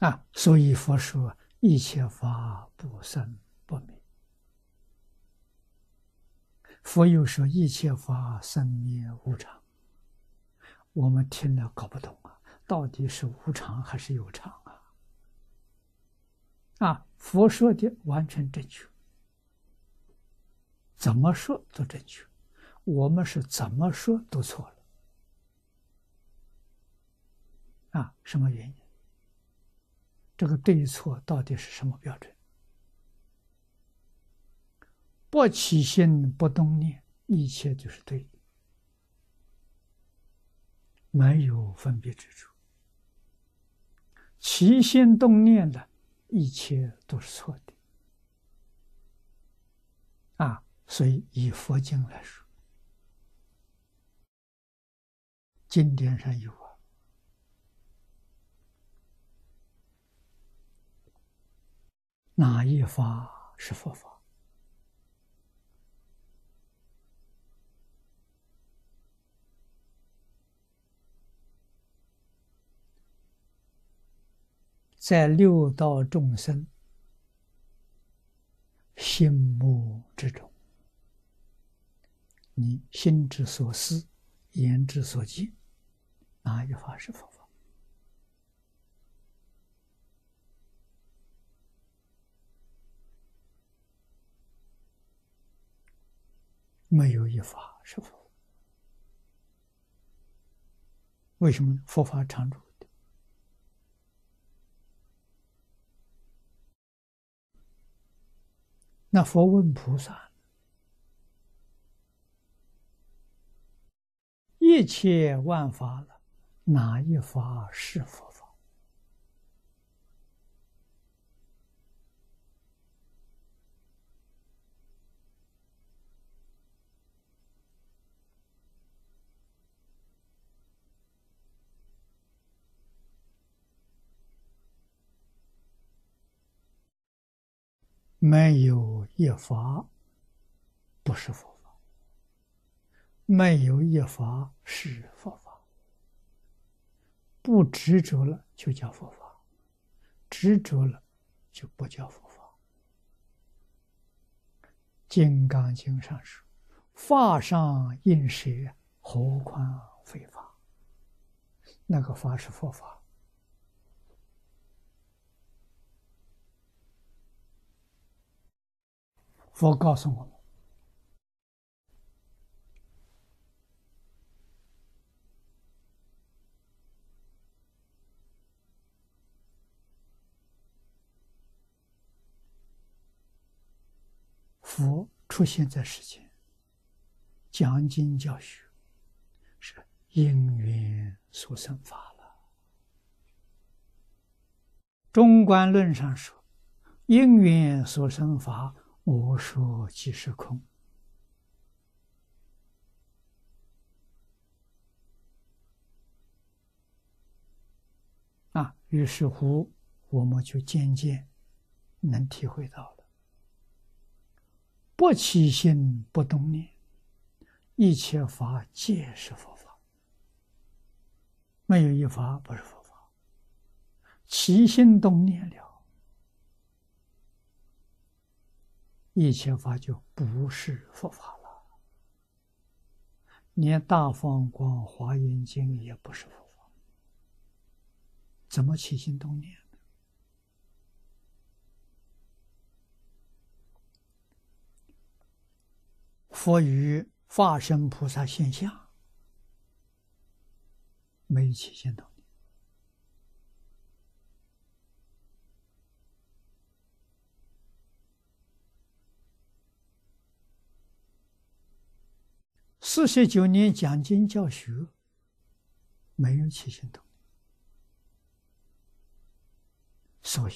啊，所以佛说一切法不生不灭。佛又说一切法生灭无常。我们听了搞不懂啊，到底是无常还是有常啊？啊，佛说的完全正确，怎么说都正确，我们是怎么说都错了。啊，什么原因？这个对错到底是什么标准？不起心不动念，一切就是对的，没有分别之处。起心动念的，一切都是错的。啊，所以以佛经来说，经典上有。哪一法是佛法？在六道众生心目之中，你心之所思、言之所见，哪一法是佛法？没有一法是佛，为什么佛法常住的？那佛问菩萨：一切万法了，哪一法是佛？没有一法不是佛法，没有一法是佛法。不执着了就叫佛法，执着了就不叫佛法。《金刚经》上说：“法上应舍，何况非法？”那个法是佛法。佛告诉我们：佛出现在世间，讲经教学，是因缘所生法了。中观论上说：“因缘所生法。”我说即是空啊，于是乎我们就渐渐能体会到了：不起心不动念，一切法皆是佛法，没有一法不是佛法。起心动念了。一切法就不是佛法了，连《大放光华严经》也不是佛法，怎么起心动念？佛与化身菩萨现象，没有起心动。四十九年讲经教学，没有起心动念，所以，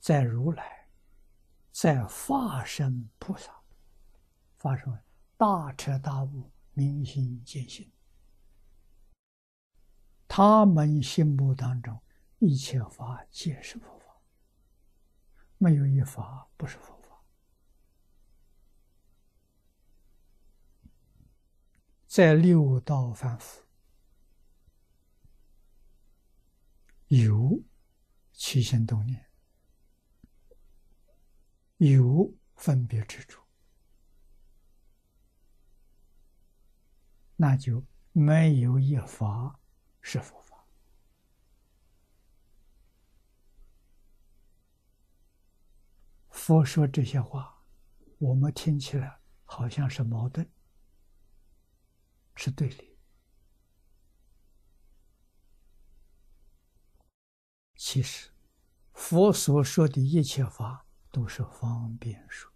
在如来，在化身菩萨，发生大彻大悟、明心见性，他们心目当中一切法皆是佛法，没有一法不是佛。在六道凡夫，有起心动念有分别之处，那就没有一法是佛法。佛说这些话，我们听起来好像是矛盾，是对立。其实，佛所说的一切法都是方便说，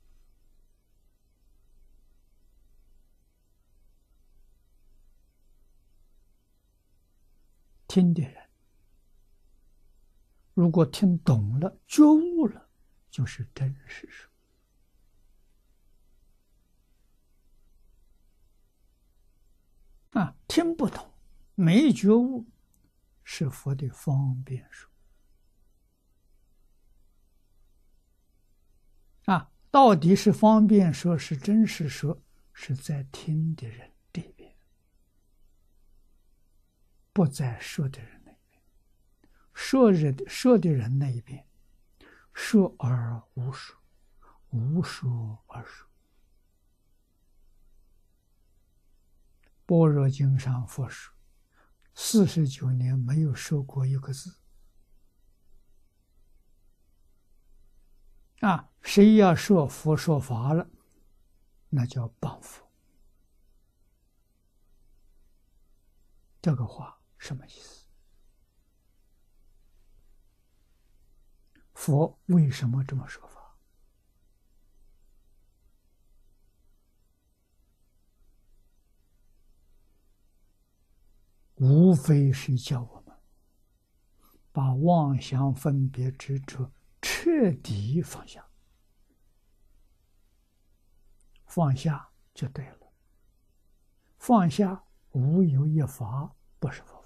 听的人如果听懂了、觉悟了，就是真实说；啊，听不懂、没觉悟，是佛的方便说。啊，到底是方便说，是真实说，是在听的人这边，不在说的人那边。说人说的人那一边，说而无说，无说而说。般若经上佛说，四十九年没有说过一个字。啊，谁要说佛说法了，那叫谤佛。这个话什么意思？佛为什么这么说法？无非是叫我们把妄想分别执着。彻底放下，放下就对了。放下无有一法不是佛。